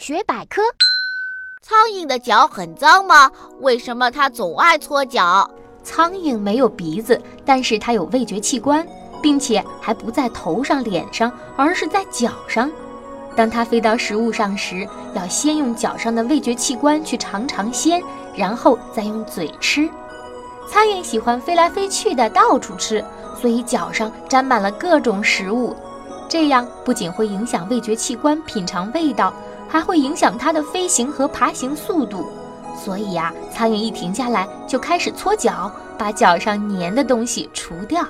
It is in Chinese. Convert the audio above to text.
学百科：苍蝇的脚很脏吗？为什么它总爱搓脚？苍蝇没有鼻子，但是它有味觉器官，并且还不在头上、脸上，而是在脚上。当它飞到食物上时，要先用脚上的味觉器官去尝尝鲜，然后再用嘴吃。苍蝇喜欢飞来飞去的，到处吃，所以脚上沾满了各种食物。这样不仅会影响味觉器官品尝味道，还会影响它的飞行和爬行速度。所以呀，苍蝇一停下来就开始搓脚，把脚上粘的东西除掉。